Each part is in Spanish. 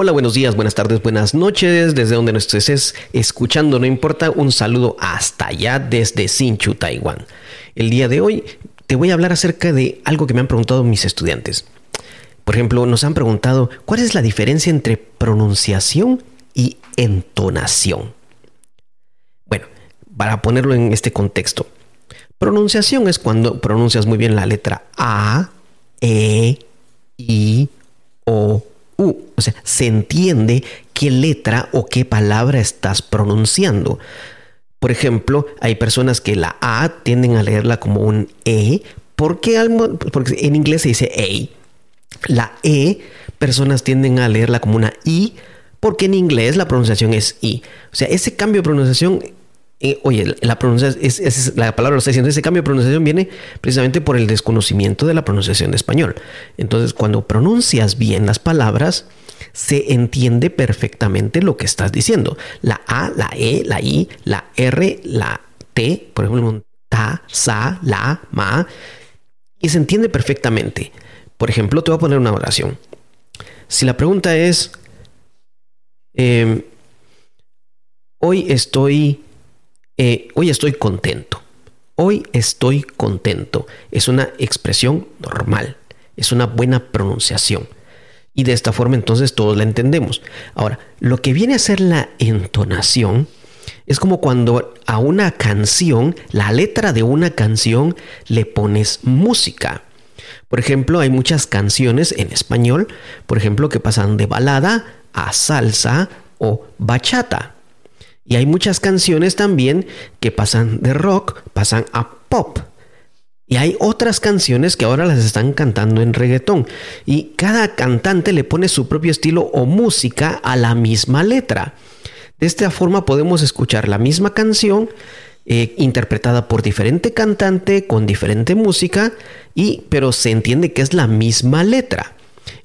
Hola, buenos días, buenas tardes, buenas noches, desde donde nos estés escuchando, no importa, un saludo hasta allá desde Sinchu, Taiwán. El día de hoy te voy a hablar acerca de algo que me han preguntado mis estudiantes. Por ejemplo, nos han preguntado cuál es la diferencia entre pronunciación y entonación. Bueno, para ponerlo en este contexto, pronunciación es cuando pronuncias muy bien la letra A, E, I, O, O sea, se entiende qué letra o qué palabra estás pronunciando. Por ejemplo, hay personas que la A tienden a leerla como un E, porque, porque en inglés se dice A. La E, personas tienden a leerla como una I, porque en inglés la pronunciación es I. O sea, ese cambio de pronunciación, eh, oye, la pronunciación, es, la palabra lo está diciendo, ese cambio de pronunciación viene precisamente por el desconocimiento de la pronunciación de español. Entonces, cuando pronuncias bien las palabras, se entiende perfectamente lo que estás diciendo. La A, la E, la I, la R, la T, por ejemplo, ta, sa, la, ma, y se entiende perfectamente. Por ejemplo, te voy a poner una oración. Si la pregunta es, em, hoy estoy, eh, hoy estoy contento. Hoy estoy contento. Es una expresión normal. Es una buena pronunciación. Y de esta forma entonces todos la entendemos. Ahora, lo que viene a ser la entonación es como cuando a una canción, la letra de una canción, le pones música. Por ejemplo, hay muchas canciones en español, por ejemplo, que pasan de balada a salsa o bachata. Y hay muchas canciones también que pasan de rock, pasan a pop. Y hay otras canciones que ahora las están cantando en reggaetón. Y cada cantante le pone su propio estilo o música a la misma letra. De esta forma podemos escuchar la misma canción eh, interpretada por diferente cantante con diferente música y pero se entiende que es la misma letra.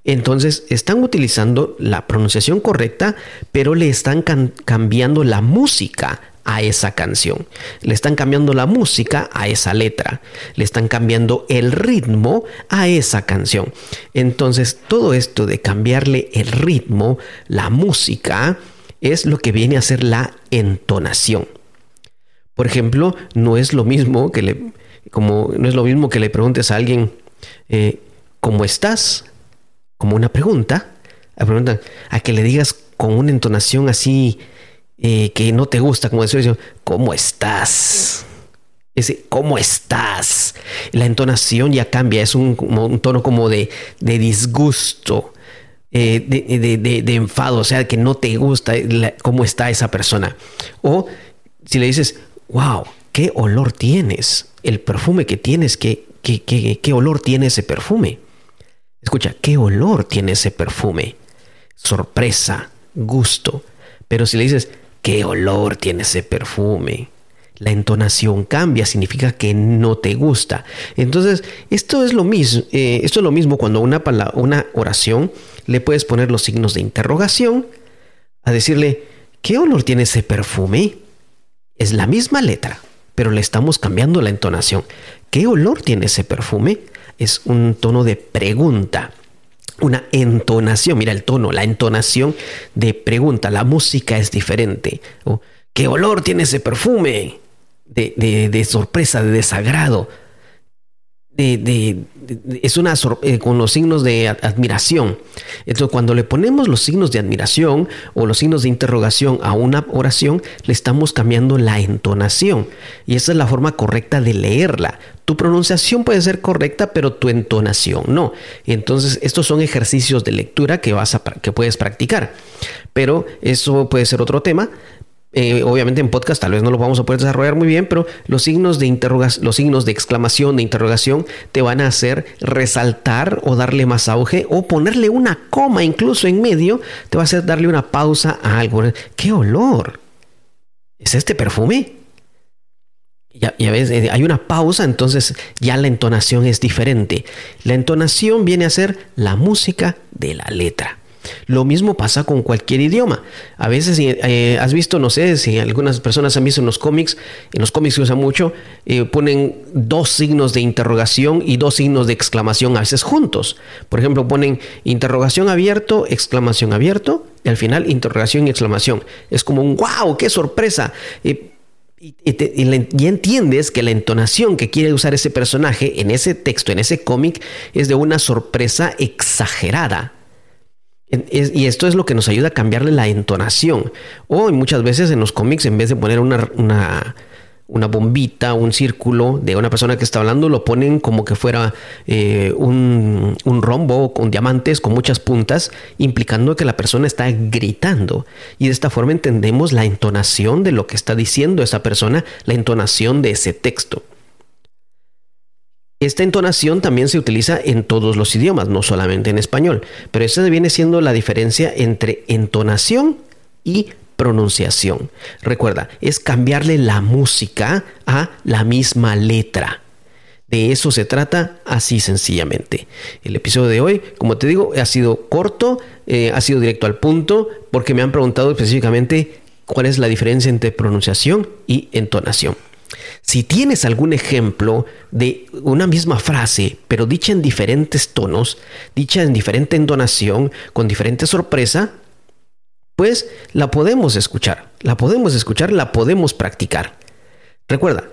Entonces están utilizando la pronunciación correcta, pero le están cambiando la música a esa canción. Le están cambiando la música a esa letra. Le están cambiando el ritmo a esa canción. Entonces todo esto de cambiarle el ritmo, la música, es lo que viene a ser la entonación. Por ejemplo, no es lo mismo que le, como, no es lo mismo que le preguntes a alguien, eh, ¿cómo estás? Como una pregunta, a, a que le digas con una entonación así eh, que no te gusta, como decir, ¿cómo estás? Ese, ¿cómo estás? La entonación ya cambia, es un, tono como de, disgusto, eh, de, enfado, o sea, que no te gusta cómo está esa persona. O si le dices, wow, qué olor tienes, el perfume que tienes, qué, qué, qué olor tiene ese perfume. Escucha, qué olor tiene ese perfume. Sorpresa, gusto. Pero si le dices, qué olor tiene ese perfume, la entonación cambia, significa que no te gusta. Entonces, esto es lo mismo, eh, esto es lo mismo cuando una, una oración le puedes poner los signos de interrogación a decirle, ¿qué olor tiene ese perfume? Es la misma letra, pero le estamos cambiando la entonación. ¿Qué olor tiene ese perfume? Es un tono de pregunta. Una entonación, mira el tono, la entonación de pregunta. La música es diferente. ¿Qué olor tiene ese perfume? De, de sorpresa, de desagrado de, es una eh, con los signos de admiración. Entonces, cuando le ponemos los signos de admiración o los signos de interrogación a una oración, le estamos cambiando la entonación. Y esa es la forma correcta de leerla. Tu pronunciación puede ser correcta, pero tu entonación no. Entonces, estos son ejercicios de lectura que, vas a, que puedes practicar. Pero eso puede ser otro tema. Eh, obviamente en podcast tal vez no lo vamos a poder desarrollar muy bien, pero los signos de interrogación, los signos de exclamación, de interrogación, te van a hacer resaltar o darle más auge o ponerle una coma incluso en medio, te va a hacer darle una pausa a algo. ¿Qué olor? ¿Es este perfume? Ya, ya, ves, eh, hay una pausa, entonces ya la entonación es diferente. La entonación viene a ser la música de la letra. Lo mismo pasa con cualquier idioma. A veces eh, has visto, no sé, si algunas personas han visto en los cómics, en los cómics se usa mucho, eh, ponen dos signos de interrogación y dos signos de exclamación a veces juntos. Por ejemplo, ponen interrogación abierto, exclamación abierto, y al final interrogación y exclamación. Es como un wow, qué sorpresa. y, y, entiendes que la entonación que quiere usar ese personaje en ese texto, en ese cómic, es de una sorpresa exagerada. Y esto es lo que nos ayuda a cambiarle la entonación. O muchas veces en los cómics, en vez de poner una, una una bombita, un círculo de una persona que está hablando, lo ponen como que fuera eh, un, un, rombo con diamantes, con muchas puntas, implicando que la persona está gritando. Y de esta forma entendemos la entonación de lo que está diciendo esa persona, la entonación de ese texto. Esta entonación también se utiliza en todos los idiomas, no solamente en español, pero esa viene siendo la diferencia entre entonación y pronunciación. Recuerda, es cambiarle la música a la misma letra. De eso se trata así sencillamente. El episodio de hoy, como te digo, ha sido corto, eh, ha sido directo al punto, porque me han preguntado específicamente cuál es la diferencia entre pronunciación y entonación. Si tienes algún ejemplo de una misma frase, pero dicha en diferentes tonos, dicha en diferente entonación, con diferente sorpresa, pues la podemos escuchar, la podemos escuchar, la podemos practicar. Recuerda,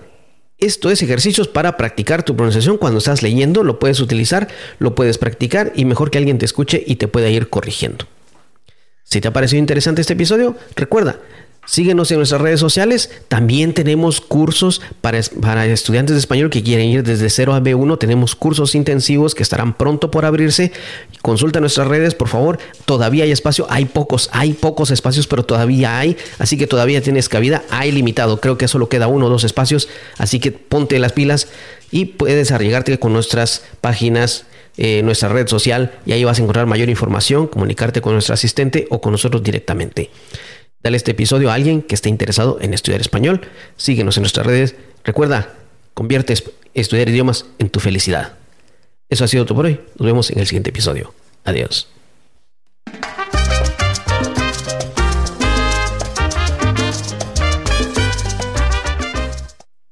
esto es ejercicios para practicar tu pronunciación. Cuando estás leyendo, lo puedes utilizar, lo puedes practicar y mejor que alguien te escuche y te pueda ir corrigiendo. Si te ha parecido interesante este episodio, recuerda, Síguenos en nuestras redes sociales. También tenemos cursos para, estudiantes de español que quieren ir desde 0 a B1. Tenemos cursos intensivos que estarán pronto por abrirse. Consulta nuestras redes, por favor. Todavía hay espacio. Hay pocos, hay pocos espacios, pero todavía hay. Así que todavía tienes cabida. Hay limitado. Creo que solo queda uno o dos espacios. Así que ponte las pilas y puedes arreglarte con nuestras páginas eh, nuestra red social y ahí vas a encontrar mayor información, comunicarte con nuestro asistente o con nosotros directamente. Dale este episodio a alguien que esté interesado en estudiar español. Síguenos en nuestras redes. Recuerda, convierte estudiar idiomas en tu felicidad. Eso ha sido todo por hoy. Nos vemos en el siguiente episodio. Adiós.